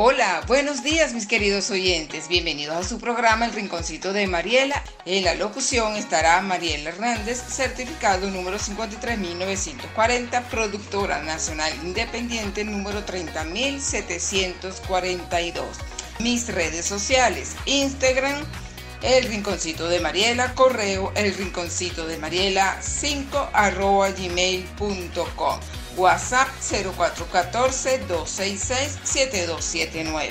Hola, buenos días mis queridos oyentes. Bienvenidos a su programa El Rinconcito de Mariela. En la locución estará Mariela Hernández, certificado número 53.940, productora nacional independiente número 30.742. Mis redes sociales, Instagram, El Rinconcito de Mariela, correo El Rinconcito de Mariela 5 arroba gmail.com. WhatsApp 0414-266-7279.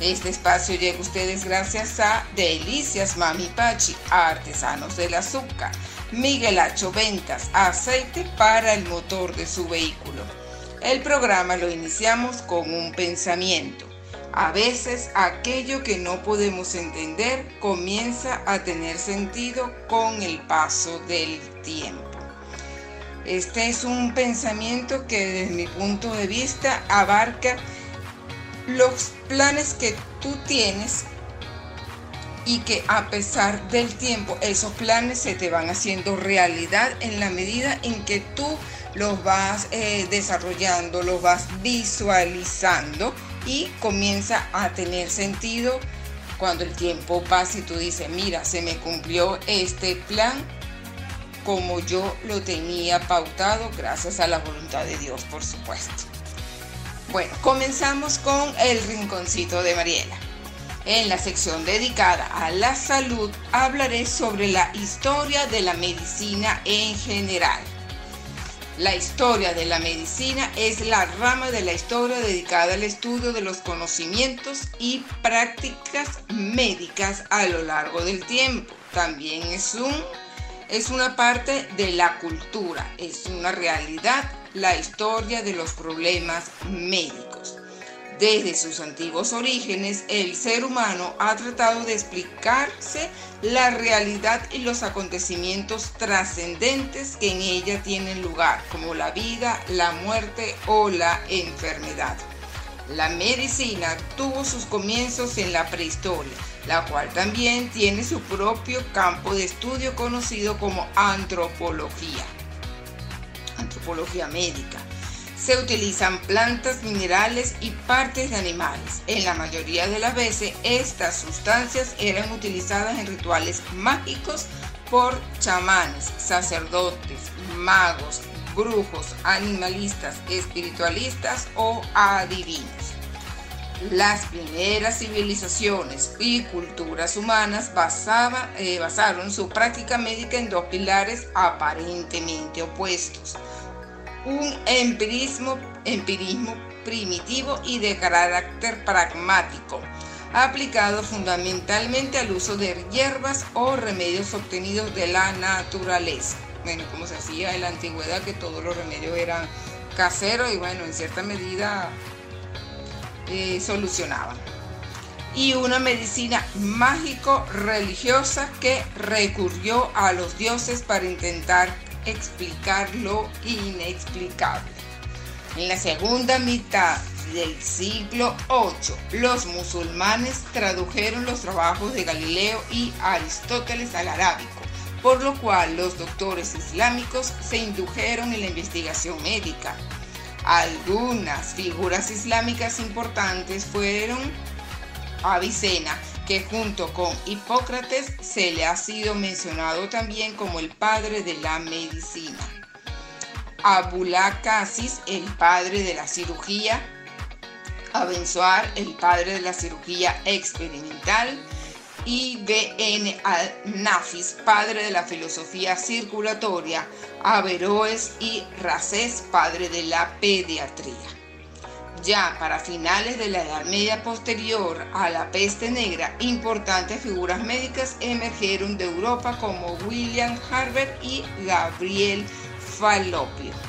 Este espacio llega a ustedes gracias a Delicias Mami Pachi, Artesanos del Azúcar, Miguel Hacho Ventas, aceite para el motor de su vehículo. El programa lo iniciamos con un pensamiento. A veces aquello que no podemos entender comienza a tener sentido con el paso del tiempo. Este es un pensamiento que desde mi punto de vista abarca los planes que tú tienes y que a pesar del tiempo esos planes se te van haciendo realidad en la medida en que tú los vas eh, desarrollando, los vas visualizando y comienza a tener sentido cuando el tiempo pasa y tú dices, mira, se me cumplió este plan como yo lo tenía pautado, gracias a la voluntad de Dios, por supuesto. Bueno, comenzamos con el rinconcito de Mariela. En la sección dedicada a la salud hablaré sobre la historia de la medicina en general. La historia de la medicina es la rama de la historia dedicada al estudio de los conocimientos y prácticas médicas a lo largo del tiempo. También es un es una parte de la cultura, es una realidad la historia de los problemas médicos. Desde sus antiguos orígenes, el ser humano ha tratado de explicarse la realidad y los acontecimientos trascendentes que en ella tienen lugar, como la vida, la muerte o la enfermedad. La medicina tuvo sus comienzos en la prehistoria la cual también tiene su propio campo de estudio conocido como antropología, antropología médica. Se utilizan plantas, minerales y partes de animales. En la mayoría de las veces estas sustancias eran utilizadas en rituales mágicos por chamanes, sacerdotes, magos, brujos, animalistas, espiritualistas o adivinos. Las primeras civilizaciones y culturas humanas eh, basaron su práctica médica en dos pilares aparentemente opuestos. Un empirismo, empirismo primitivo y de carácter pragmático, aplicado fundamentalmente al uso de hierbas o remedios obtenidos de la naturaleza. Bueno, como se hacía en la antigüedad, que todos los remedios eran caseros y bueno, en cierta medida eh, solucionaban. Y una medicina mágico-religiosa que recurrió a los dioses para intentar explicar lo inexplicable. En la segunda mitad del siglo VIII, los musulmanes tradujeron los trabajos de Galileo y Aristóteles al arábico, por lo cual los doctores islámicos se indujeron en la investigación médica algunas figuras islámicas importantes fueron Avicena, que junto con Hipócrates se le ha sido mencionado también como el padre de la medicina. Abulá Casis, el padre de la cirugía. Abenzoar, el padre de la cirugía experimental y B.N. Al-Nafis, padre de la filosofía circulatoria, Averroes y Racés, padre de la pediatría. Ya para finales de la Edad Media posterior a la peste negra, importantes figuras médicas emergieron de Europa como William Harvard y Gabriel Falloppio.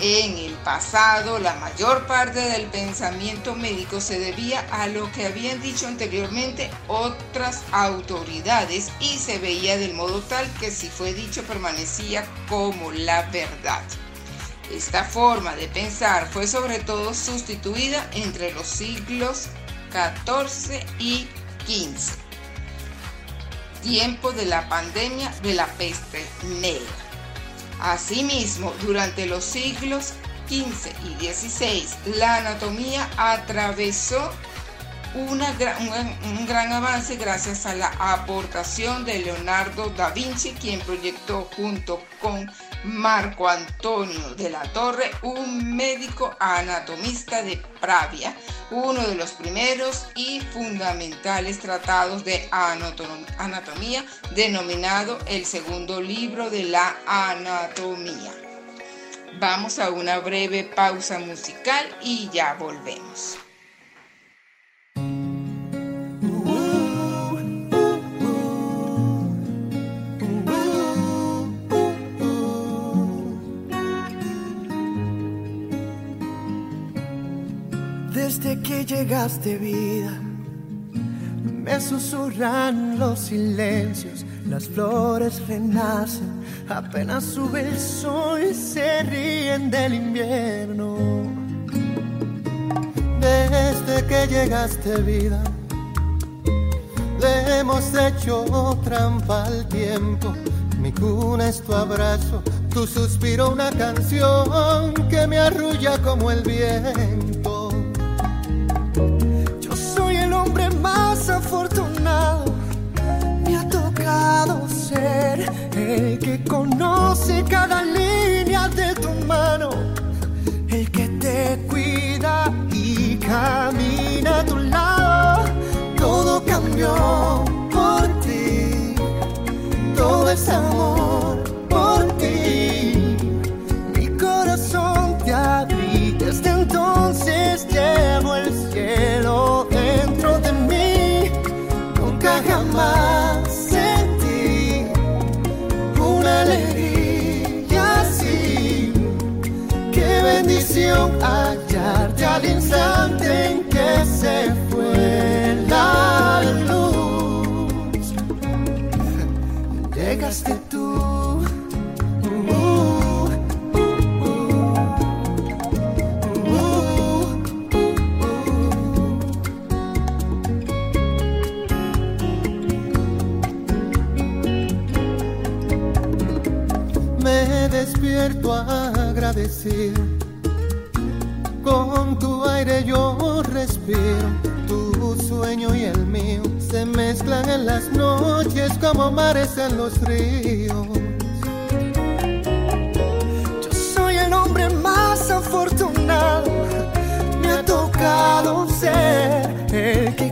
En el pasado, la mayor parte del pensamiento médico se debía a lo que habían dicho anteriormente otras autoridades y se veía del modo tal que si fue dicho permanecía como la verdad. Esta forma de pensar fue sobre todo sustituida entre los siglos XIV y XV, tiempo de la pandemia de la peste negra. Asimismo, durante los siglos 15 y 16, la anatomía atravesó un, gran avance gracias a la aportación de Leonardo da Vinci, quien proyectó junto con Marco Antonio de la Torre, un médico anatomista de Pravia, uno de los primeros y fundamentales tratados de anatomía, denominado el segundo libro de la anatomía. Vamos a una breve pausa musical y ya volvemos. Llegaste vida, me susurran los silencios, las flores renacen, apenas sube el sol y se ríen del invierno. Desde que llegaste vida, le hemos hecho trampa al tiempo. Mi cuna es tu abrazo, tu suspiro una canción que me arrulla como el viento el que conoce cada línea de tu mano, el que te cuida y camina a tu lado. Todo cambió por ti, todo es amor al instante en que se fue la luz. Llegaste tú. despierto a agradecer. Con tu aire yo respiro, tu sueño y el mío se mezclan en las noches como mares en los ríos. Yo soy el hombre más afortunado, me ha tocado ser el que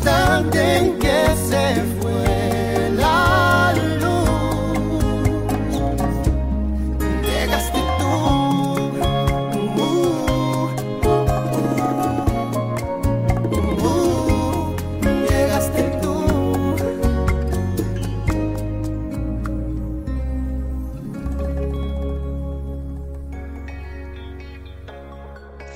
等。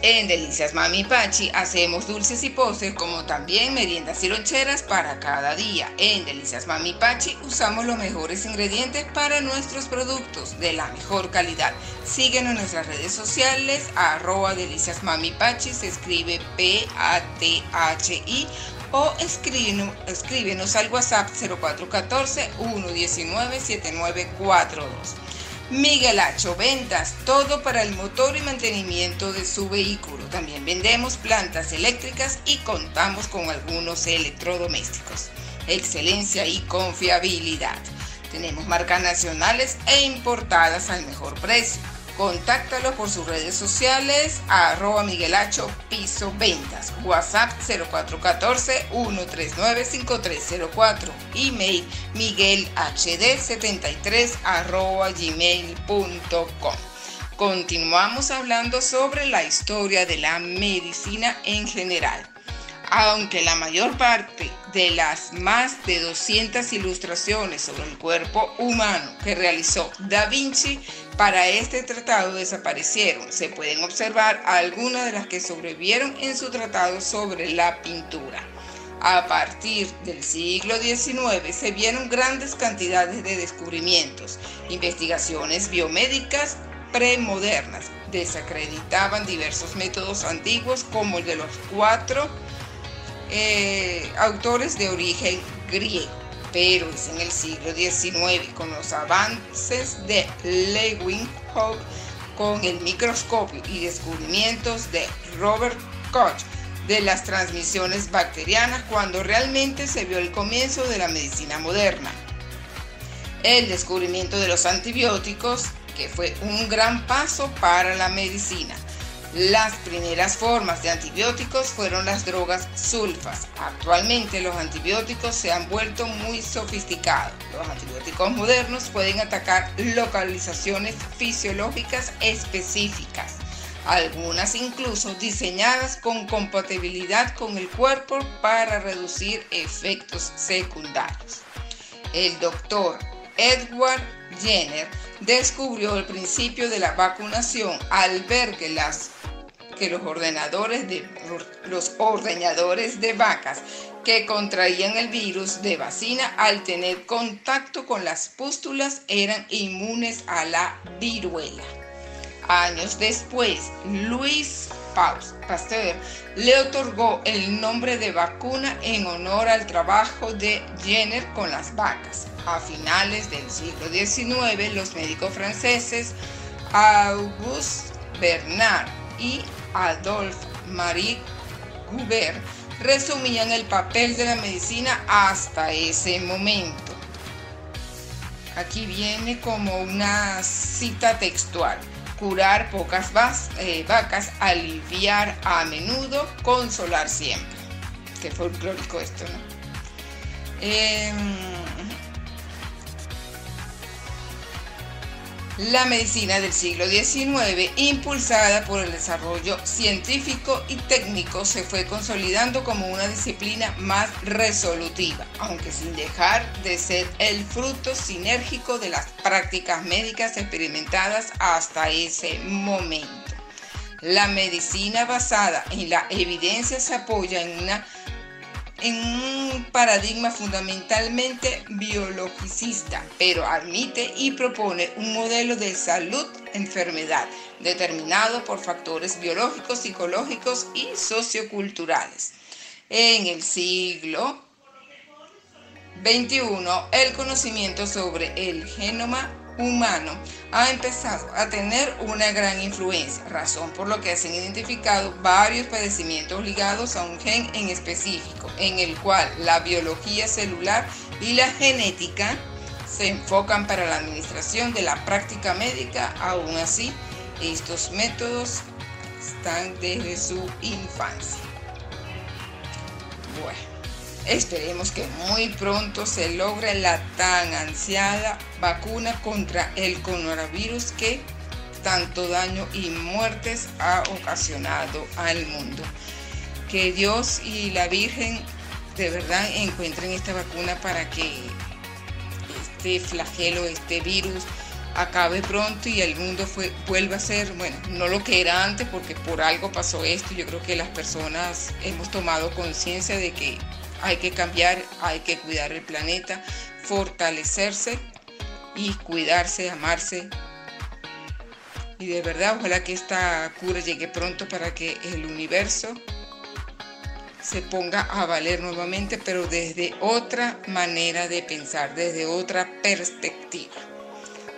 En Delicias Mami Pachi hacemos dulces y postres como también meriendas y loncheras para cada día. En Delicias Mami Pachi usamos los mejores ingredientes para nuestros productos de la mejor calidad. Síguenos en nuestras redes sociales, arroba Delicias Mami Pachi, se escribe P-A-T-H-I o escríbenos, escríbenos al WhatsApp 0414 119 7942. Miguel Hacho Ventas, todo para el motor y mantenimiento de su vehículo. También vendemos plantas eléctricas y contamos con algunos electrodomésticos. Excelencia y confiabilidad. Tenemos marcas nacionales e importadas al mejor precio. Contáctalo por sus redes sociales, arroba Miguelacho Piso Ventas, WhatsApp 0414-139-5304, email miguelhd73 arroba gmail.com. Continuamos hablando sobre la historia de la medicina en general. Aunque la mayor parte de las más de 200 ilustraciones sobre el cuerpo humano que realizó Da Vinci para este tratado desaparecieron, se pueden observar algunas de las que sobrevivieron en su tratado sobre la pintura. A partir del siglo XIX se vieron grandes cantidades de descubrimientos, investigaciones biomédicas premodernas, desacreditaban diversos métodos antiguos como el de los cuatro eh, autores de origen griego, pero es en el siglo XIX con los avances de Leeuwenhoek con el microscopio y descubrimientos de Robert Koch de las transmisiones bacterianas cuando realmente se vio el comienzo de la medicina moderna. El descubrimiento de los antibióticos, que fue un gran paso para la medicina. Las primeras formas de antibióticos fueron las drogas sulfas. Actualmente los antibióticos se han vuelto muy sofisticados. Los antibióticos modernos pueden atacar localizaciones fisiológicas específicas, algunas incluso diseñadas con compatibilidad con el cuerpo para reducir efectos secundarios. El doctor Edward Jenner descubrió el principio de la vacunación al ver que las que los ordenadores de los ordeñadores de vacas que contraían el virus de vacina al tener contacto con las pústulas eran inmunes a la viruela. Años después, Luis Pasteur le otorgó el nombre de vacuna en honor al trabajo de Jenner con las vacas. A finales del siglo XIX, los médicos franceses Auguste Bernard y Adolphe Marie Goubert resumían el papel de la medicina hasta ese momento. Aquí viene como una cita textual. Curar pocas eh, vacas, aliviar a menudo, consolar siempre. Qué folclórico esto, ¿no? Em, la medicina del siglo XIX, impulsada por el desarrollo científico y técnico, se fue consolidando como una disciplina más resolutiva, aunque sin dejar de ser el fruto sinérgico de las prácticas médicas experimentadas hasta ese momento. La medicina basada en la evidencia se apoya en una en un paradigma fundamentalmente biologicista, pero admite y propone un modelo de salud-enfermedad determinado por factores biológicos, psicológicos y socioculturales. En el siglo XXI, el conocimiento sobre el genoma humano ha empezado a tener una gran influencia, razón por lo que se han identificado varios padecimientos ligados a un gen en específico, en el cual la biología celular y la genética se enfocan para la administración de la práctica médica, aún así, estos métodos están desde su infancia. Bueno. Esperemos que muy pronto se logre la tan ansiada vacuna contra el coronavirus que tanto daño y muertes ha ocasionado al mundo. Que Dios y la Virgen de verdad encuentren esta vacuna para que este flagelo, este virus acabe pronto y el mundo vuelva a ser, bueno, no lo que era antes porque por algo pasó esto. Yo creo que las personas hemos tomado conciencia de que hay que cambiar, hay que cuidar el planeta, fortalecerse y cuidarse, amarse. Y de verdad, ojalá que esta cura llegue pronto para que el universo se ponga a valer nuevamente, pero desde otra manera de pensar, desde otra perspectiva.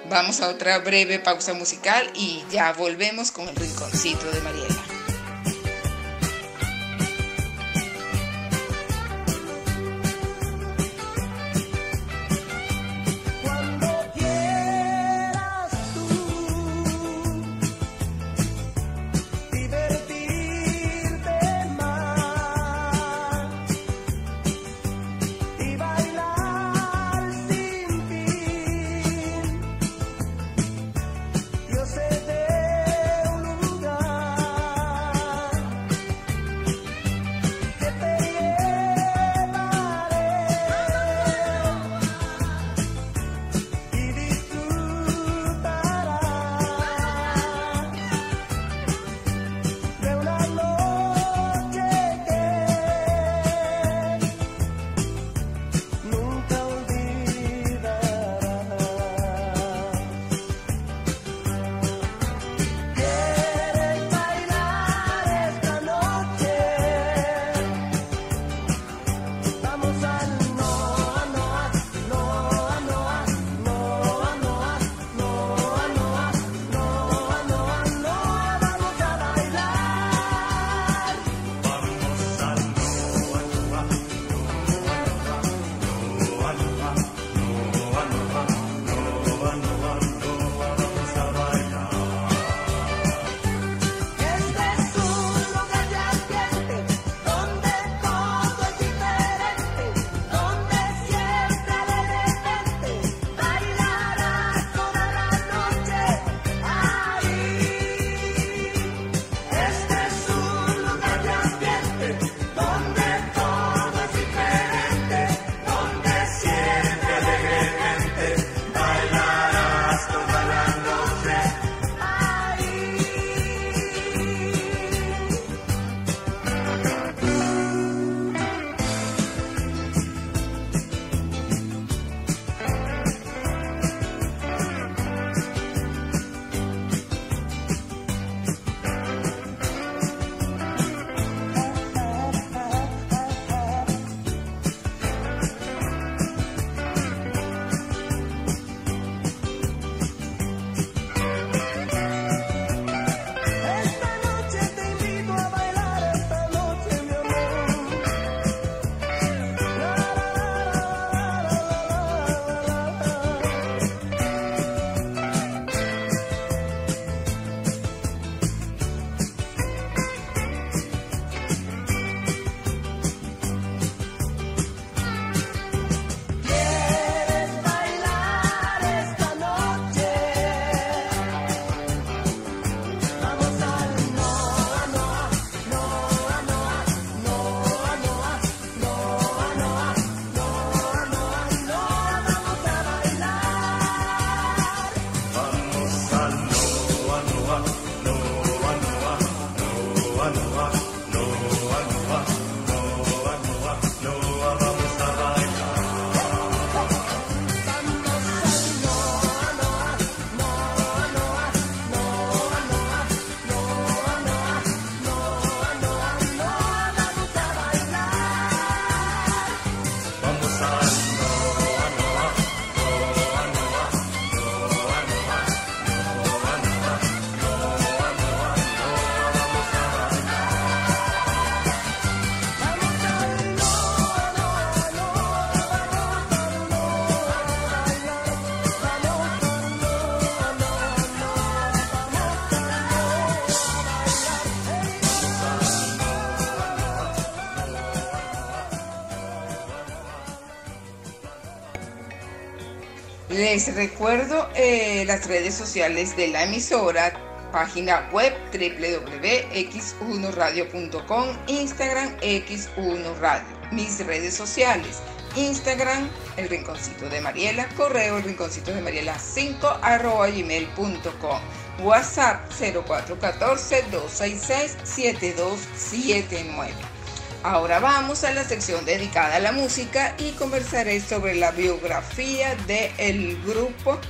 Vamos a otra breve pausa musical y ya volvemos con el rinconcito de Mariela. Recuerdo eh, las redes sociales de la emisora, página web www.x1radio.com, Instagram x1radio, mis redes sociales, Instagram el rinconcito de Mariela, correo el rinconcito de Mariela 5 arroba gmail.com, WhatsApp 0414 266 7279. Ahora vamos a la sección dedicada a la música y conversaré sobre la biografía del grupo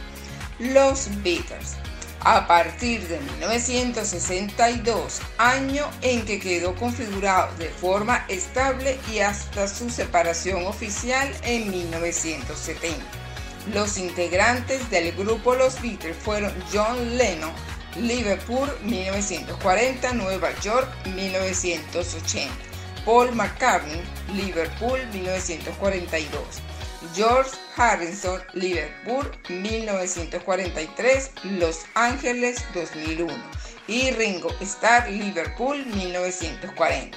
Los Beatles. A partir de 1962, año en que quedó configurado de forma estable y hasta su separación oficial en 1970. Los integrantes del grupo Los Beatles fueron John Lennon, Liverpool 1940, Nueva York 1980. Paul McCartney, Liverpool 1942. George Harrison, Liverpool 1943, Los Ángeles 2001 y Ringo Starr, Liverpool 1940.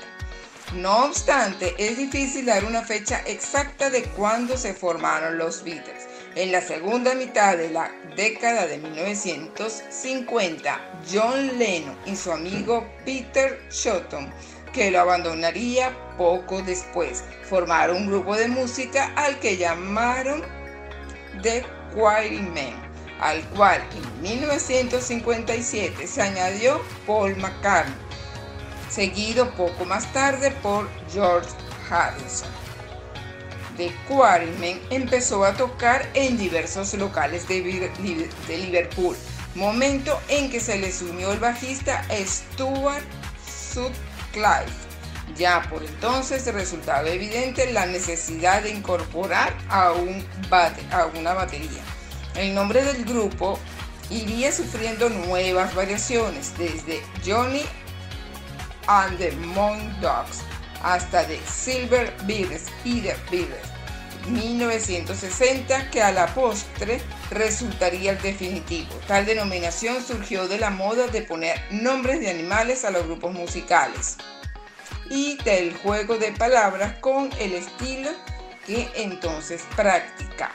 No obstante, es difícil dar una fecha exacta de cuándo se formaron los Beatles. En la segunda mitad de la década de 1950, John Lennon y su amigo Peter Shotton que lo abandonaría poco después. Formaron un grupo de música al que llamaron The Quarrymen, al cual en 1957 se añadió Paul McCartney, seguido poco más tarde por George Harrison. The Quarrymen empezó a tocar en diversos locales de, de Liverpool, momento en que se les unió el bajista Stuart Sutton Clive. Ya por entonces resultaba evidente la necesidad de incorporar a, un a una batería. El nombre del grupo iría sufriendo nuevas variaciones, desde Johnny and the Moon Dogs hasta The Silver Beatles y The Beatles 1960 que a la postre resultaría el definitivo. Tal denominación surgió de la moda de poner nombres de animales a los grupos musicales y del juego de palabras con el estilo que entonces practicaba.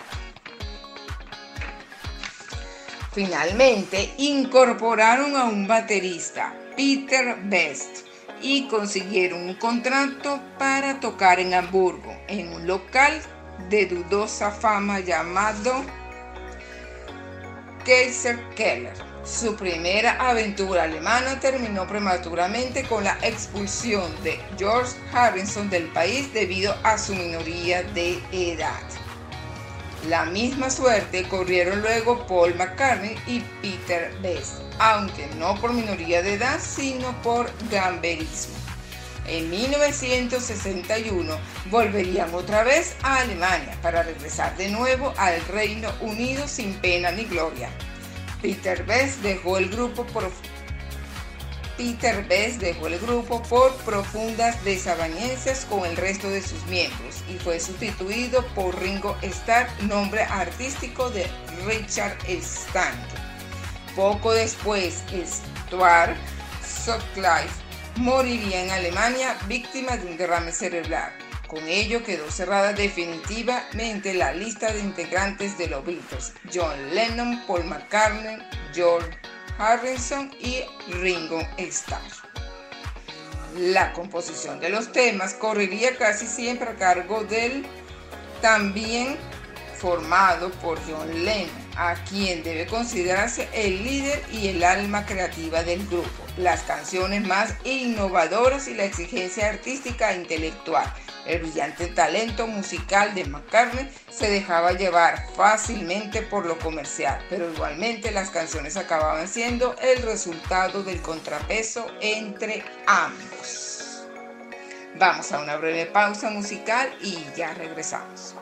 Finalmente incorporaron a un baterista, Peter Best, y consiguieron un contrato para tocar en Hamburgo, en un local de dudosa fama llamado Kaiser Keller. Su primera aventura alemana terminó prematuramente con la expulsión de George Harrison del país debido a su minoría de edad. La misma suerte corrieron luego Paul McCartney y Peter Best, aunque no por minoría de edad, sino por gamberismo. En 1961 volverían otra vez a Alemania para regresar de nuevo al Reino Unido sin pena ni gloria. Peter Best dejó el grupo por Peter Best dejó el grupo por profundas desavenencias con el resto de sus miembros y fue sustituido por Ringo Starr, nombre artístico de Richard Stanley. Poco después, Stuart Sutcliffe moriría en Alemania víctima de un derrame cerebral. Con ello quedó cerrada definitivamente la lista de integrantes de los Beatles, John Lennon, Paul McCartney, George Harrison y Ringo Starr. La composición de los temas correría casi siempre a cargo del también formado por John Lennon a quien debe considerarse el líder y el alma creativa del grupo, las canciones más innovadoras y la exigencia artística e intelectual. El brillante talento musical de McCartney se dejaba llevar fácilmente por lo comercial, pero igualmente las canciones acababan siendo el resultado del contrapeso entre ambos. Vamos a una breve pausa musical y ya regresamos.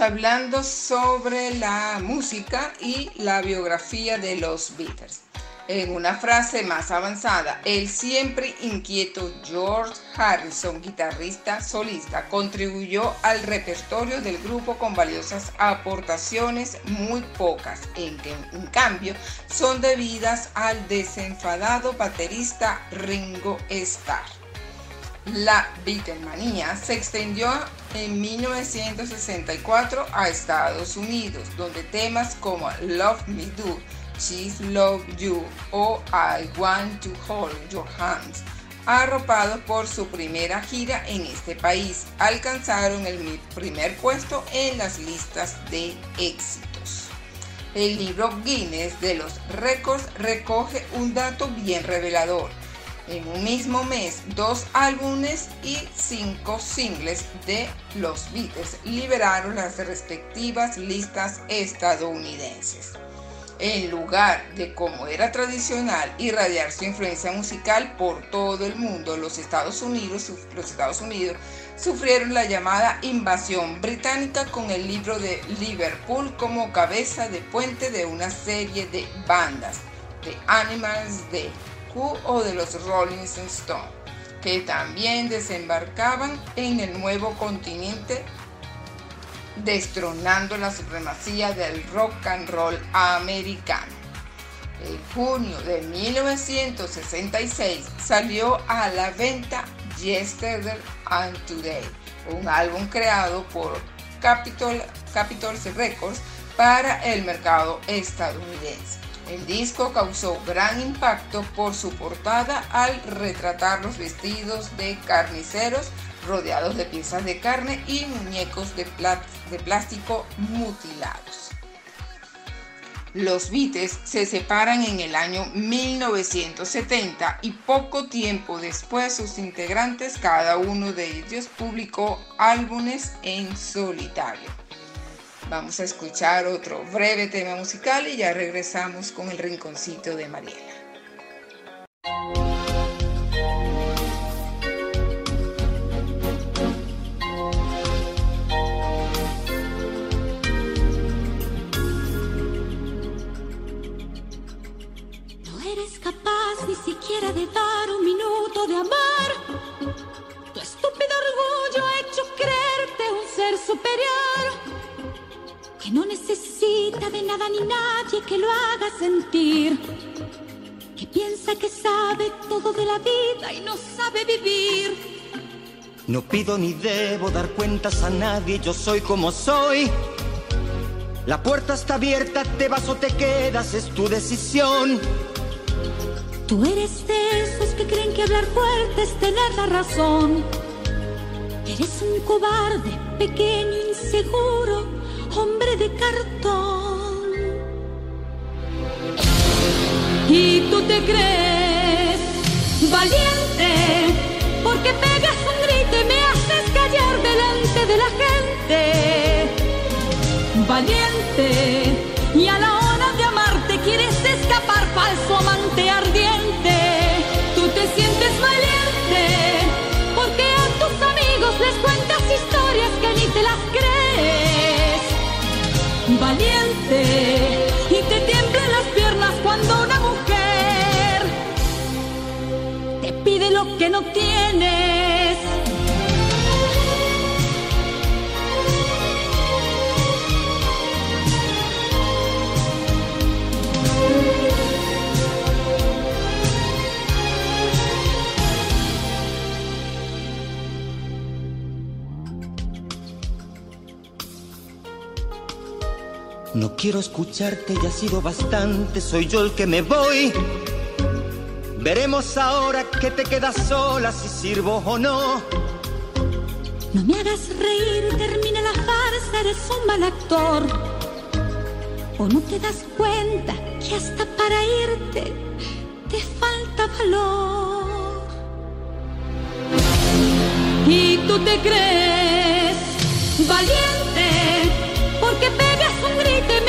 Hablando sobre la música y la biografía de los Beatles. En una frase más avanzada, el siempre inquieto George Harrison, guitarrista solista, contribuyó al repertorio del grupo con valiosas aportaciones, muy pocas, en que en cambio son debidas al desenfadado baterista Ringo Starr. La Beatlemania se extendió en 1964 a Estados Unidos, donde temas como Love Me Do, She's Love You o I Want to Hold Your Hands, arropados por su primera gira en este país, alcanzaron el primer puesto en las listas de éxitos. El libro Guinness de los récords recoge un dato bien revelador en un mismo mes dos álbumes y cinco singles de los Beatles liberaron las respectivas listas estadounidenses. En lugar de como era tradicional irradiar su influencia musical por todo el mundo, los Estados Unidos, los Estados Unidos sufrieron la llamada invasión británica con el libro de Liverpool como cabeza de puente de una serie de bandas, de Animals, de o de los Rolling Stones, que también desembarcaban en el nuevo continente destronando la supremacía del rock and roll americano. En junio de 1966 salió a la venta Yesterday and Today, un álbum creado por Capitol, Capitol Records para el mercado estadounidense. El disco causó gran impacto por su portada al retratar los vestidos de carniceros rodeados de piezas de carne y muñecos de, plástico mutilados. Los Beatles se separan en el año 1970 y poco tiempo después sus integrantes, cada uno de ellos, publicó álbumes en solitario. Vamos a escuchar otro breve tema musical y ya regresamos con el rinconcito de Mariela. No eres capaz ni siquiera de dar un minuto de amar. Tu estúpido orgullo ha hecho creerte un ser superior que no necesita de nada ni nadie que lo haga sentir, que piensa que sabe todo de la vida y no sabe vivir. No pido ni debo dar cuentas a nadie, yo soy como soy. La puerta está abierta, te vas o te quedas, es tu decisión. Tú eres de esos que creen que hablar fuerte es tener la razón. Eres un cobarde, pequeño, inseguro hombre de cartón. tú te crees valiente porque pegas un grito y me haces callar delante de la gente. Valiente y a la hora de amarte quieres escapar falso amante ardiente. Tú te sientes valiente porque a tus amigos les cuentas historias que ni te las que no tienes. No quiero escucharte, ya ha sido bastante, soy yo el que me voy. Veremos ahora que te quedas sola, si sirvo o no. No me hagas reír, termina la farsa, eres un mal actor. O no te das cuenta que hasta para irte te falta valor. Y tú te crees valiente porque pegas un grito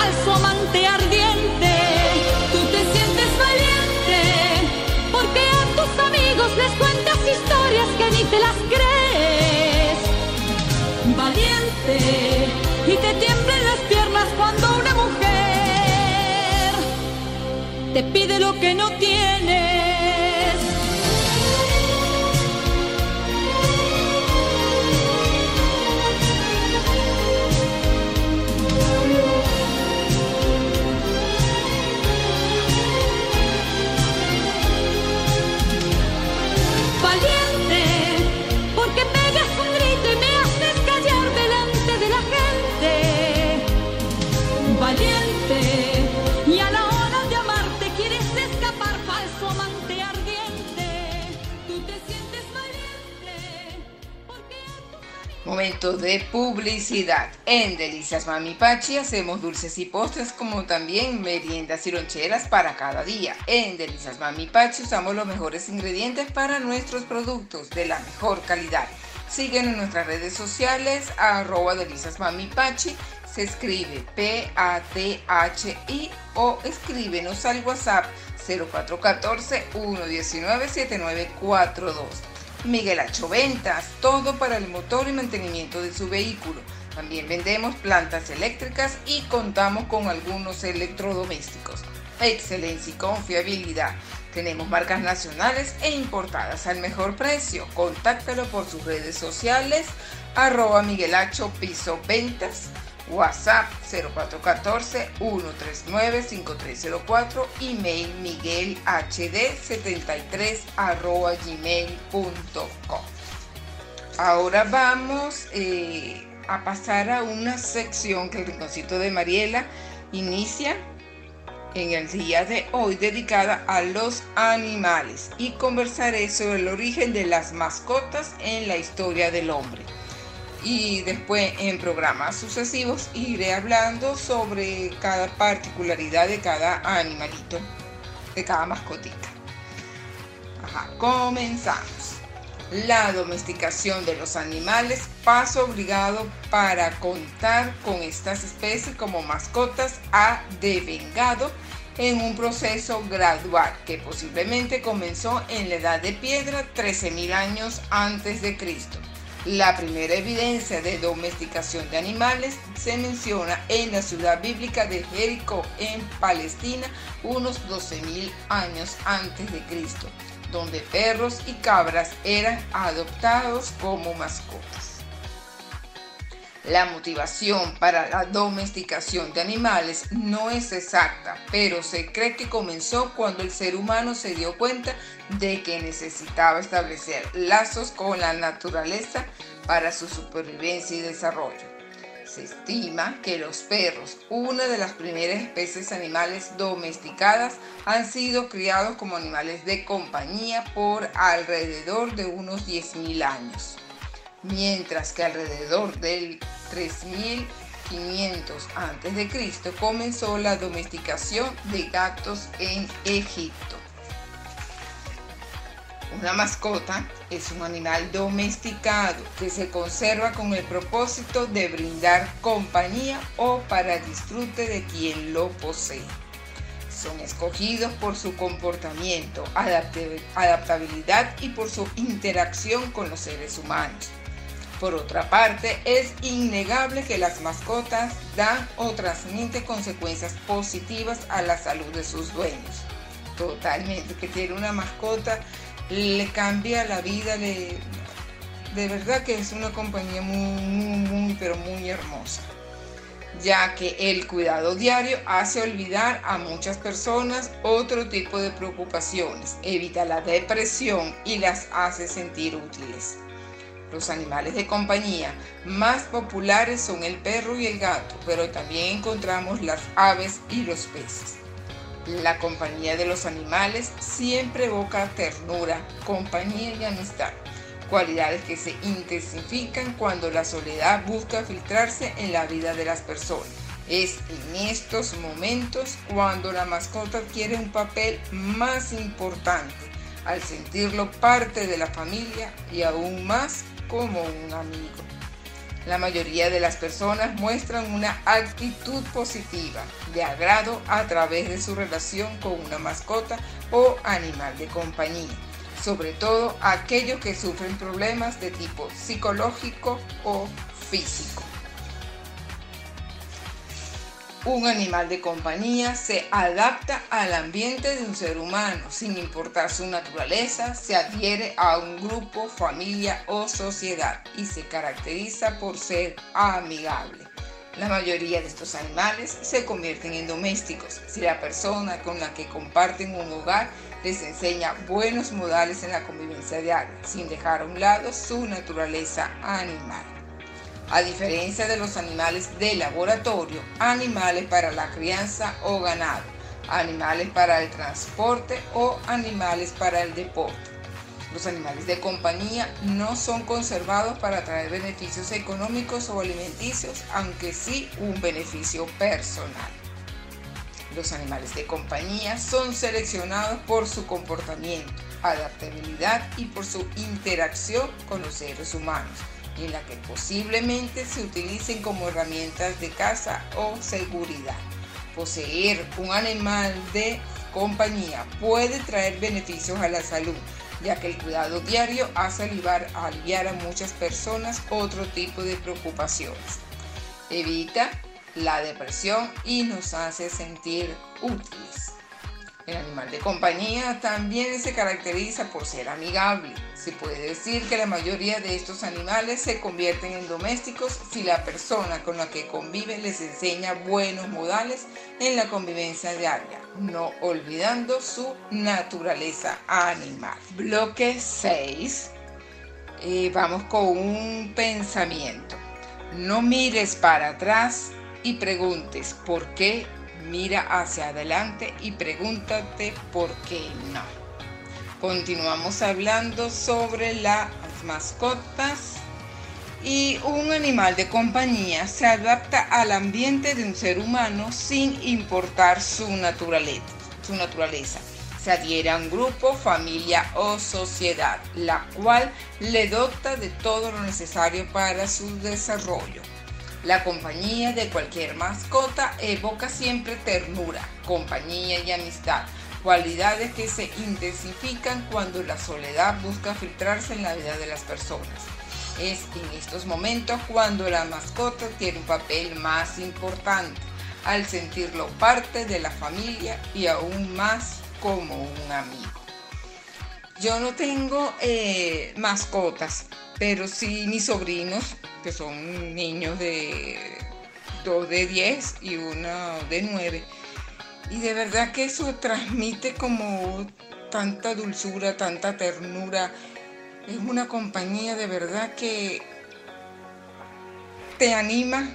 falso amante ardiente. Tú te sientes valiente porque a tus amigos les cuentas historias que ni te las crees. Valiente y te tiemblan las piernas cuando una mujer te pide lo que no tienes. Momento de publicidad. En Delicias Mami Pachi hacemos dulces y postres como también meriendas y loncheras para cada día. En Delicias Mami Pachi usamos los mejores ingredientes para nuestros productos de la mejor calidad. Síguenos en nuestras redes sociales, arroba Delicias Mami Pachi. Se escribe P-A-T-H-I o escríbenos al WhatsApp 0414-119-7942. Miguel Hacho Ventas, todo para el motor y mantenimiento de su vehículo. También vendemos plantas eléctricas y contamos con algunos electrodomésticos. Excelencia y confiabilidad. Tenemos marcas nacionales e importadas al mejor precio. Contáctalo por sus redes sociales, arroba Miguel Hacho Piso Ventas, WhatsApp 0414-139-5304, email miguelhd73 arroba gmail.com. Ahora vamos eh, a pasar a una sección que el rinconcito de Mariela inicia en el día de hoy dedicada a los animales y conversaré sobre el origen de las mascotas en la historia del hombre. Y después en programas sucesivos iré hablando sobre cada particularidad de cada animalito, de cada mascotita. Ajá, comenzamos. La domesticación de los animales, paso obligado para contar con estas especies como mascotas, ha devengado en un proceso gradual que posiblemente comenzó en la Edad de Piedra 13.000 años antes de Cristo. La primera evidencia de domesticación de animales se menciona en la ciudad bíblica de Jericó en Palestina unos 12.000 años antes de Cristo donde perros y cabras eran adoptados como mascotas. La motivación para la domesticación de animales no es exacta, pero se cree que comenzó cuando el ser humano se dio cuenta de que necesitaba establecer lazos con la naturaleza para su supervivencia y desarrollo. Se estima que los perros, una de las primeras especies animales domesticadas, han sido criados como animales de compañía por alrededor de unos 10.000 años. Mientras que alrededor del 3500 a.C. comenzó la domesticación de gatos en Egipto. Una mascota es un animal domesticado que se conserva con el propósito de brindar compañía o para disfrute de quien lo posee. Son escogidos por su comportamiento, adaptabilidad y por su interacción con los seres humanos. Por otra parte, es innegable que las mascotas dan o transmiten consecuencias positivas a la salud de sus dueños. Totalmente, que tiene una mascota le cambia la vida, le, de verdad que es una compañía muy, muy, muy, pero muy hermosa, ya que el cuidado diario hace olvidar a muchas personas otro tipo de preocupaciones, evita la depresión y las hace sentir útiles. Los animales de compañía más populares son el perro y el gato, pero también encontramos las aves y los peces. La compañía de los animales siempre evoca ternura, compañía y amistad, cualidades que se intensifican cuando la soledad busca filtrarse en la vida de las personas. Es en estos momentos cuando la mascota adquiere un papel más importante, al sentirlo parte de la familia y aún más como un amigo. La mayoría de las personas muestran una actitud positiva, de agrado a través de su relación con una mascota o animal de compañía, sobre todo aquellos que sufren problemas de tipo psicológico o físico. Un animal de compañía se adapta al ambiente de un ser humano sin importar su naturaleza, se adhiere a un grupo, familia o sociedad y se caracteriza por ser amigable. La mayoría de estos animales se convierten en domésticos si la persona con la que comparten un hogar les enseña buenos modales en la convivencia diaria, sin dejar a un lado su naturaleza animal a diferencia de los animales de laboratorio, animales para la crianza o ganado, animales para el transporte o animales para el deporte. Los animales de compañía no son conservados para traer beneficios económicos o alimenticios, aunque sí un beneficio personal. Los animales de compañía son seleccionados por su comportamiento, adaptabilidad y por su interacción con los seres humanos en la que posiblemente se utilicen como herramientas de caza o seguridad. Poseer un animal de compañía puede traer beneficios a la salud, ya que el cuidado diario hace aliviar, a muchas personas otro tipo de preocupaciones. Evita la depresión y nos hace sentir útiles. El animal de compañía también se caracteriza por ser amigable. Se puede decir que la mayoría de estos animales se convierten en domésticos si la persona con la que convive les enseña buenos modales en la convivencia diaria, no olvidando su naturaleza animal. Bloque 6. Eh, vamos con un pensamiento. No mires para atrás y preguntes por qué mira hacia adelante y pregúntate por qué no. Continuamos hablando sobre las mascotas y un animal de compañía se adapta al ambiente de un ser humano sin importar su naturaleza. Su naturaleza. Se adhiere a un grupo, familia o sociedad, la cual le dota de todo lo necesario para su desarrollo. La compañía de cualquier mascota evoca siempre ternura, compañía y amistad, cualidades que se intensifican cuando la soledad busca filtrarse en la vida de las personas. Es en estos momentos cuando la mascota tiene un papel más importante, al sentirlo parte de la familia y aún más como un amigo. Yo no tengo eh, mascotas, pero sí mis sobrinos que son niños de dos de 10 y uno de 9. Y de verdad que eso transmite como tanta dulzura, tanta ternura. Es una compañía de verdad que te anima,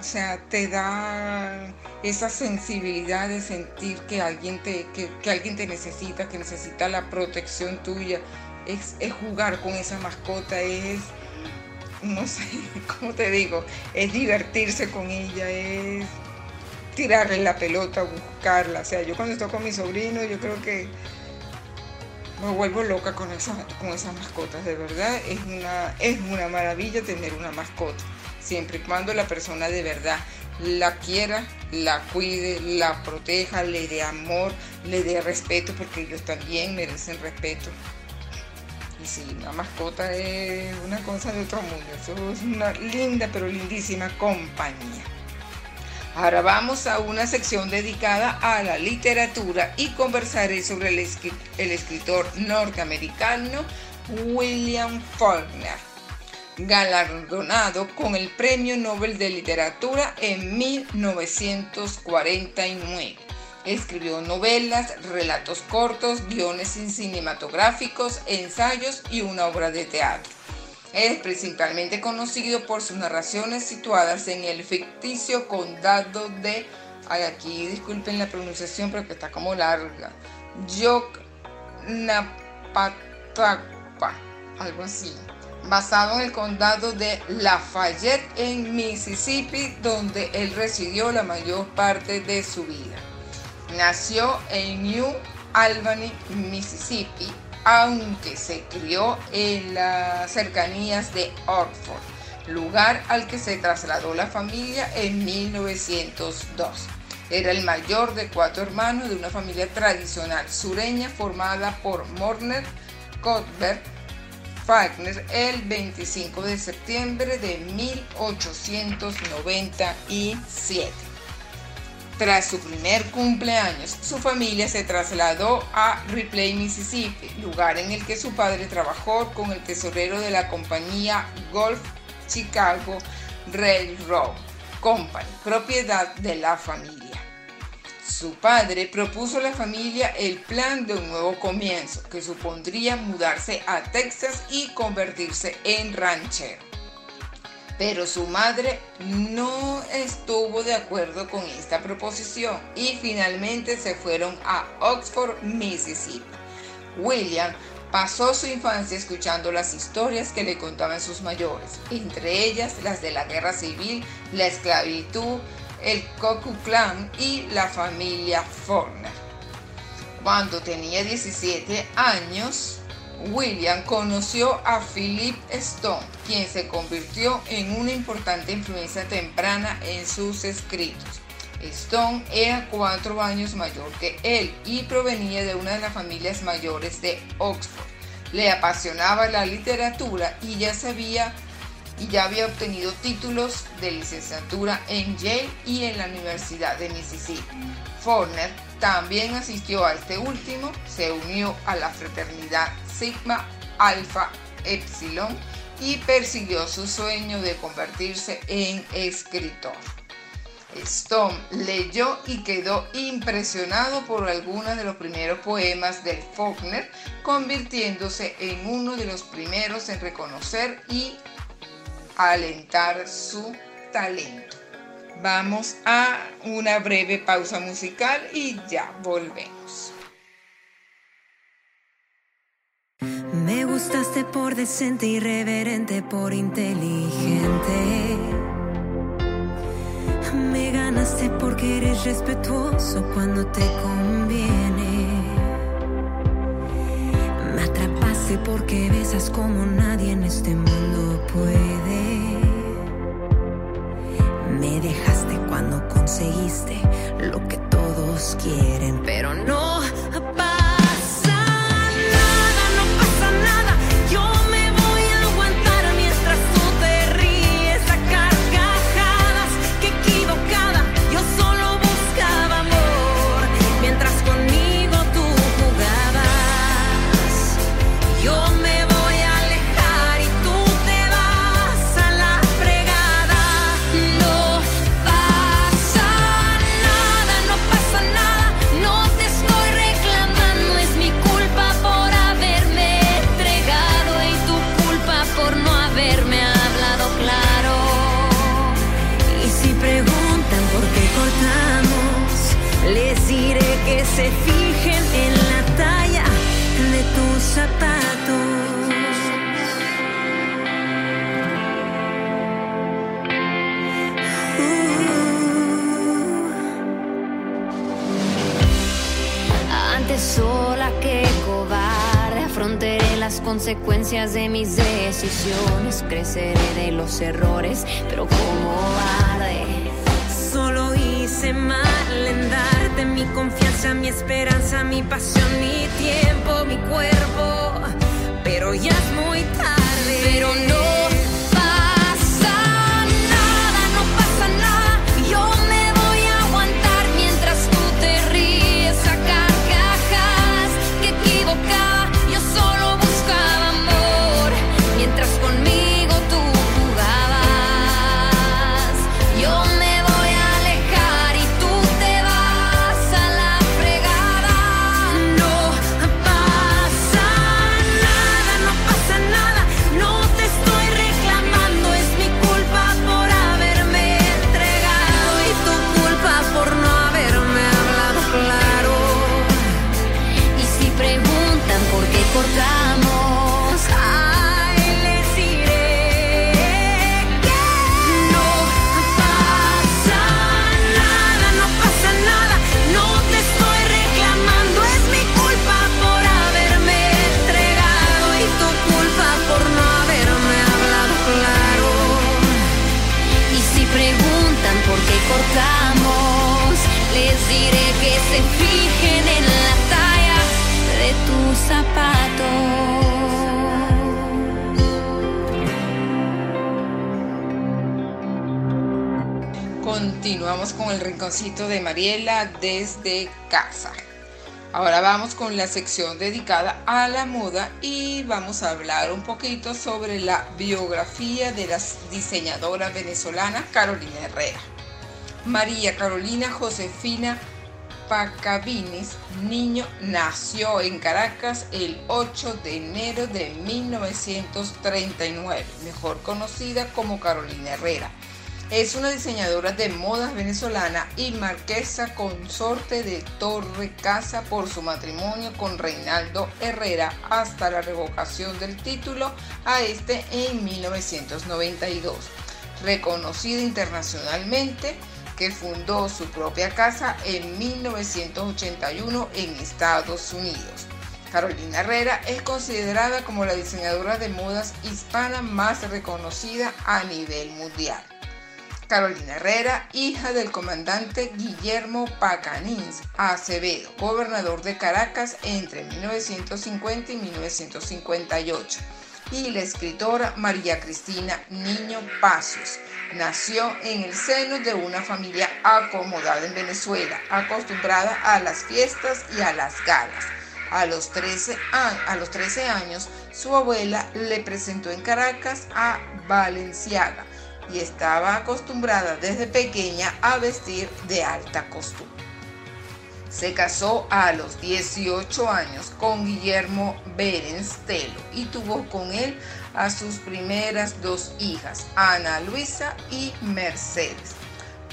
o sea, te da esa sensibilidad de sentir que alguien te, que, alguien te necesita, que necesita la protección tuya. Es, es jugar con esa mascota, es no sé, ¿cómo te digo? Es divertirse con ella, es tirarle la pelota, buscarla. O sea, yo cuando estoy con mi sobrino, yo creo que me vuelvo loca con esas, con esas mascotas, de verdad. Es una, es una maravilla tener una mascota, siempre y cuando la persona de verdad la quiera, la cuide, la proteja, le dé amor, le dé respeto, porque ellos también merecen respeto. Y sí, una mascota es una cosa de otro mundo, eso es una linda pero lindísima compañía. Ahora vamos a una sección dedicada a la literatura y conversaré sobre el, escritor norteamericano William Faulkner, galardonado con el Premio Nobel de Literatura en 1949. Escribió novelas, relatos cortos, guiones cinematográficos, ensayos y una obra de teatro. Es principalmente conocido por sus narraciones situadas en el ficticio condado de, ay, aquí disculpen la pronunciación pero que está como larga, Yoknapatapa, algo así, basado en el condado de Lafayette en Mississippi, donde él residió la mayor parte de su vida. Nació en New Albany, Mississippi, aunque se crió en las cercanías de Oxford, lugar al que se trasladó la familia en 1902. Era el mayor de cuatro hermanos de una familia tradicional sureña formada por Morner Cuthbert Wagner el 25 de septiembre de 1897. Tras su primer cumpleaños, su familia se trasladó a Ripley, Mississippi, lugar en el que su padre trabajó con el tesorero de la compañía Golf Chicago Railroad Company, propiedad de la familia. Su padre propuso a la familia el plan de un nuevo comienzo, que supondría mudarse a Texas y convertirse en ranchero pero su madre no estuvo de acuerdo con esta proposición y finalmente se fueron a Oxford, Mississippi. William pasó su infancia escuchando las historias que le contaban sus mayores, entre ellas las de la guerra civil, la esclavitud, el Ku Clan y la familia Forner. Cuando tenía 17 años, William conoció a Philip Stone, quien se convirtió en una importante influencia temprana en sus escritos. Stone era cuatro años mayor que él y provenía de una de las familias mayores de Oxford. Le apasionaba la literatura y ya sabía y ya había obtenido títulos de licenciatura en Yale y en la Universidad de Mississippi. Forner también asistió a este último, se unió a la fraternidad Sigma Alpha Epsilon y persiguió su sueño de convertirse en escritor. Stone leyó y quedó impresionado por algunos de los primeros poemas de Faulkner, convirtiéndose en uno de los primeros en reconocer y alentar su talento. Vamos a una breve pausa musical y ya volvemos. Me gustaste por decente, irreverente, por inteligente. Me ganaste porque eres respetuoso cuando te conviene. Me atrapaste porque besas como nadie en este mundo puede. Dejaste cuando conseguiste lo que todos quieren, pero no consecuencias de mis decisiones. Creceré de los errores, pero como arde. Solo hice mal en darte mi confianza, mi esperanza, mi pasión, mi tiempo, mi cuerpo. Pero ya es muy tarde. Pero no. Continuamos con el rinconcito de Mariela desde casa. Ahora vamos con la sección dedicada a la moda y vamos a hablar un poquito sobre la biografía de la diseñadora venezolana Carolina Herrera. María Carolina Josefina Pacabines Niño nació en Caracas el 8 de enero de 1939, mejor conocida como Carolina Herrera. Es una diseñadora de modas venezolana y marquesa consorte de Torre Casa por su matrimonio con Reinaldo Herrera hasta la revocación del título a este en 1992. Reconocida internacionalmente, que fundó su propia casa en 1981 en Estados Unidos. Carolina Herrera es considerada como la diseñadora de modas hispana más reconocida a nivel mundial. Carolina Herrera, hija del comandante Guillermo Pacanins Acevedo, gobernador de Caracas entre 1950 y 1958 y la escritora María Cristina Niño Pasos. Nació en el seno de una familia acomodada en Venezuela, acostumbrada a las fiestas y a las galas. A los, 13, a los 13 años, su abuela le presentó en Caracas a Valenciaga y estaba acostumbrada desde pequeña a vestir de alta costura. Se casó a los 18 años con Guillermo Berens Telo y tuvo con él a sus primeras dos hijas, Ana Luisa y Mercedes.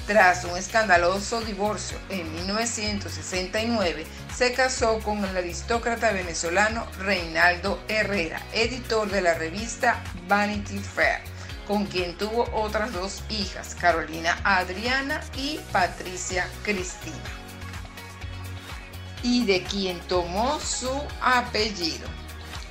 Tras un escandaloso divorcio en 1969, se casó con el aristócrata venezolano Reinaldo Herrera, editor de la revista Vanity Fair, con quien tuvo otras dos hijas, Carolina Adriana y Patricia Cristina y de quien tomó su apellido.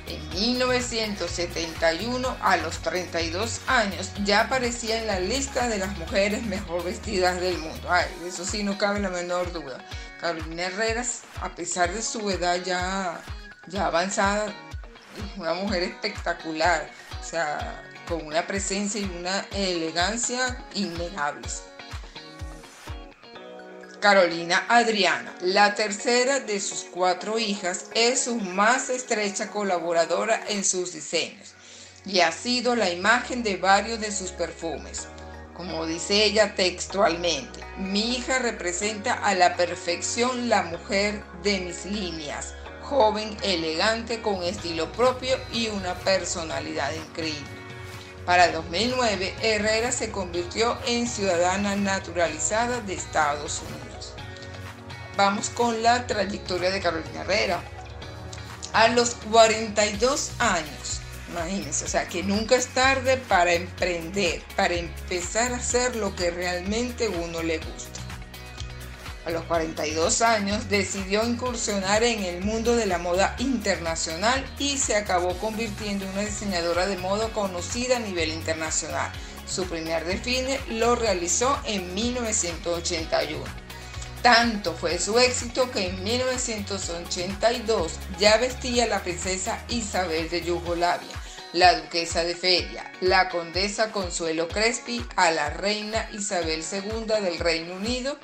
En 1971, a los 32 años, ya aparecía en la lista de las mujeres mejor vestidas del mundo. Ay, eso sí, no cabe la menor duda. Carolina Herreras, a pesar de su edad ya, ya avanzada, es una mujer espectacular, o sea, con una presencia y una elegancia innegables. Carolina Adriana, la tercera de sus cuatro hijas, es su más estrecha colaboradora en sus diseños y ha sido la imagen de varios de sus perfumes. Como dice ella textualmente, mi hija representa a la perfección la mujer de mis líneas, joven, elegante, con estilo propio y una personalidad increíble. Para 2009, Herrera se convirtió en ciudadana naturalizada de Estados Unidos. Vamos con la trayectoria de Carolina Herrera. A los 42 años, imagínense, o sea que nunca es tarde para emprender, para empezar a hacer lo que realmente uno le gusta. A los 42 años decidió incursionar en el mundo de la moda internacional y se acabó convirtiendo en una diseñadora de moda conocida a nivel internacional. Su primer desfile lo realizó en 1981. Tanto fue su éxito que en 1982 ya vestía a la princesa Isabel de Yugoslavia, la duquesa de Feria, la condesa Consuelo Crespi, a la reina Isabel II del Reino Unido,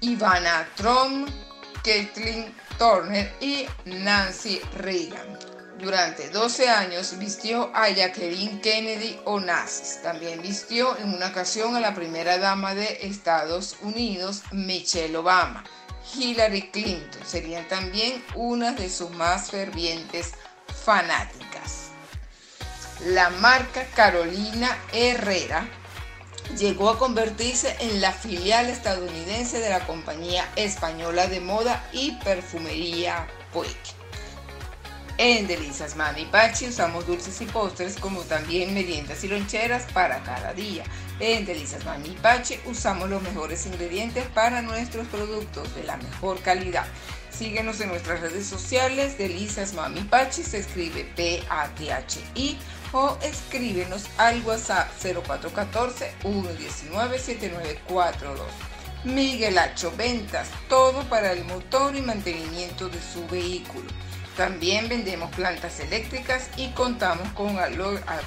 Ivana Trump, Kathleen Turner y Nancy Reagan. Durante 12 años vistió a Jacqueline Kennedy Onassis. También vistió en una ocasión a la primera dama de Estados Unidos, Michelle Obama. Hillary Clinton serían también una de sus más fervientes fanáticas. La marca Carolina Herrera llegó a convertirse en la filial estadounidense de la compañía española de moda y perfumería Puig. En Delicias Mami Pachi usamos dulces y postres como también meriendas y loncheras para cada día. En Delicias Mami Pachi usamos los mejores ingredientes para nuestros productos de la mejor calidad. Síguenos en nuestras redes sociales, Delicias Mami Pachi, se escribe P-A-T-H-I o escríbenos al WhatsApp 0414-119-7942. Miguel Hacho Ventas, todo para el motor y mantenimiento de su vehículo. También vendemos plantas eléctricas y contamos con,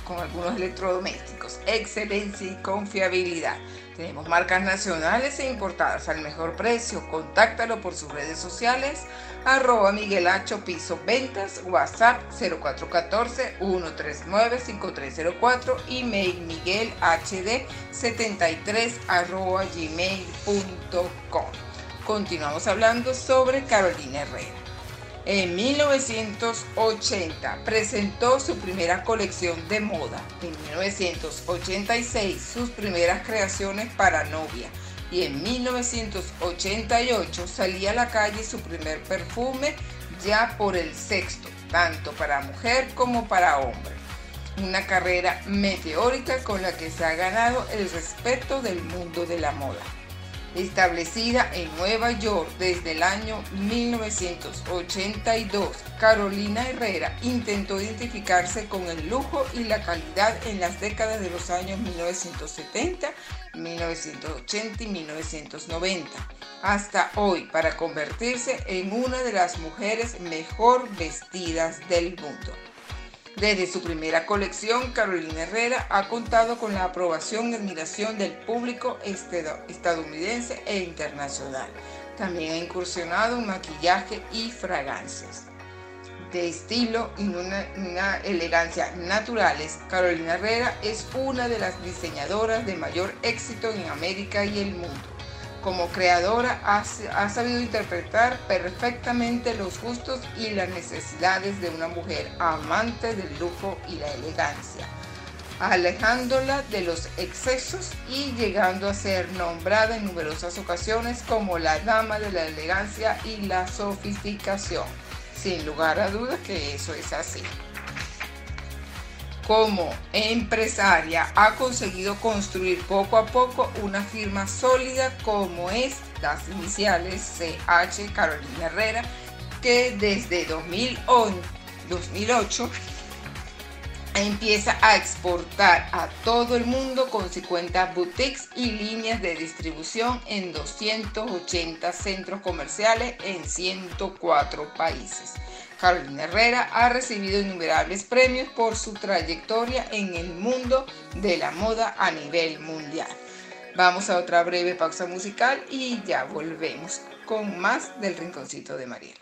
con algunos electrodomésticos. Excelencia y confiabilidad. Tenemos marcas nacionales e importadas al mejor precio. Contáctalo por sus redes sociales. Arroba Miguel Hacho Piso Ventas, WhatsApp 0414-139-5304, email Miguel HD 73 arroba gmail.com. Continuamos hablando sobre Carolina Herrera. En 1980 presentó su primera colección de moda. En 1986 sus primeras creaciones para novia. Y en 1988 salía a la calle su primer perfume ya por el sexto, tanto para mujer como para hombre. Una carrera meteórica con la que se ha ganado el respeto del mundo de la moda establecida en Nueva York desde el año 1982, Carolina Herrera intentó identificarse con el lujo y la calidad en las décadas de los años 1970, 1980 y 1990, hasta hoy para convertirse en una de las mujeres mejor vestidas del mundo. Desde su primera colección, Carolina Herrera ha contado con la aprobación y admiración del público estadounidense e internacional. También ha incursionado en maquillaje y fragancias. De estilo y una, una elegancia naturales, Carolina Herrera es una de las diseñadoras de mayor éxito en América y el mundo. Como creadora ha, sabido interpretar perfectamente los gustos y las necesidades de una mujer amante del lujo y la elegancia, alejándola de los excesos y llegando a ser nombrada en numerosas ocasiones como la dama de la elegancia y la sofisticación. Sin lugar a dudas que eso es así como empresaria ha conseguido construir poco a poco una firma sólida como es las iniciales CH Carolina Herrera, que desde 2008 empieza a exportar a todo el mundo con 50 boutiques y líneas de distribución en 280 centros comerciales en 104 países. Carolina Herrera ha recibido innumerables premios por su trayectoria en el mundo de la moda a nivel mundial. Vamos a otra breve pausa musical y ya volvemos con más del Rinconcito de Mariela.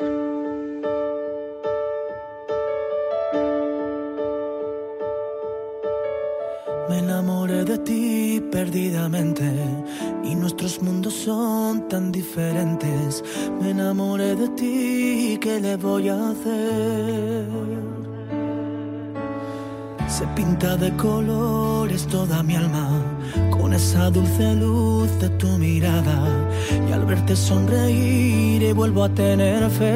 Me enamoré de ti perdidamente y nuestros mundos son tan diferentes. Me enamoré de ti, ¿qué le voy a hacer? Se pinta de colores toda mi alma con esa dulce luz de tu mirada y al verte sonreír vuelvo a tener fe.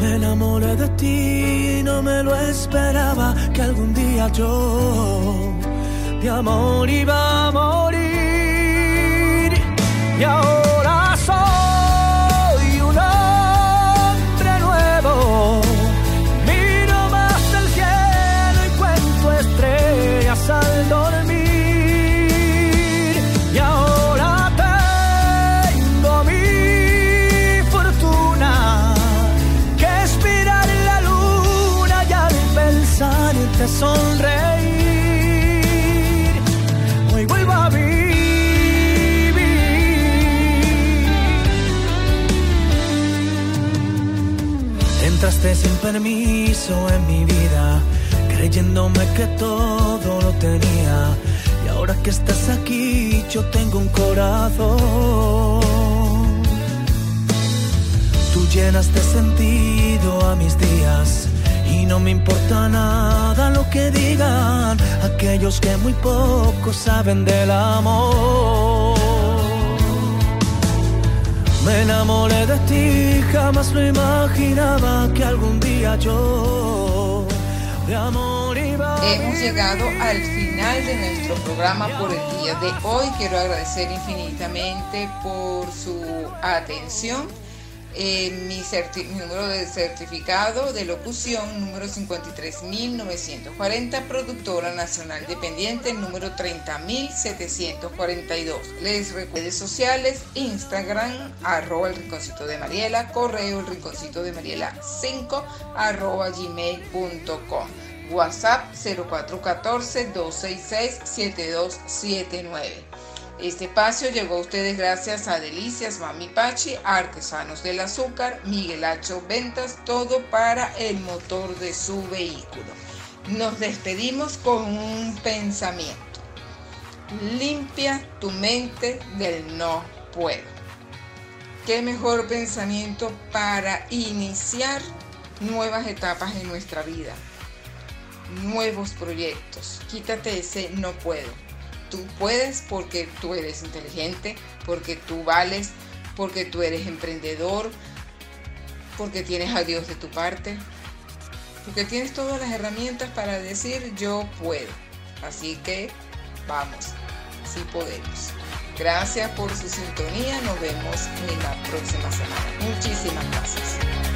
Me enamoré de ti, no me lo esperaba que algún día yo de amor iba a morir. Y ahora Sin permiso en mi vida, creyéndome que todo lo tenía. Y ahora que estás aquí, yo tengo un corazón. Tú llenas de sentido a mis días y no me importa nada lo que digan aquellos que muy poco saben del amor. Me enamoré de ti, jamás lo imaginaba que algún día yo de amor iba a Hemos llegado al final de nuestro programa por el día de hoy. Quiero agradecer infinitamente por su atención. Eh, mi, número de certificado de locución número 53940, productora nacional dependiente número 30742. Les recuerdo redes sociales, Instagram, arroba el rinconcito de Mariela, correo el rinconcito de Mariela 5 arroba gmail.com. WhatsApp 0414-266-7279. Este espacio llegó a ustedes gracias a Delicias Mami Pachi, Artesanos del Azúcar, Miguel Hacho Ventas, todo para el motor de su vehículo. Nos despedimos con un pensamiento. Limpia tu mente del no puedo. Qué mejor pensamiento para iniciar nuevas etapas en nuestra vida, nuevos proyectos. Quítate ese no puedo. Tú puedes porque tú eres inteligente, porque tú vales, porque tú eres emprendedor, porque tienes a Dios de tu parte, porque tienes todas las herramientas para decir yo puedo. Así que vamos, sí podemos. Gracias por su sintonía, nos vemos en la próxima semana. Muchísimas gracias.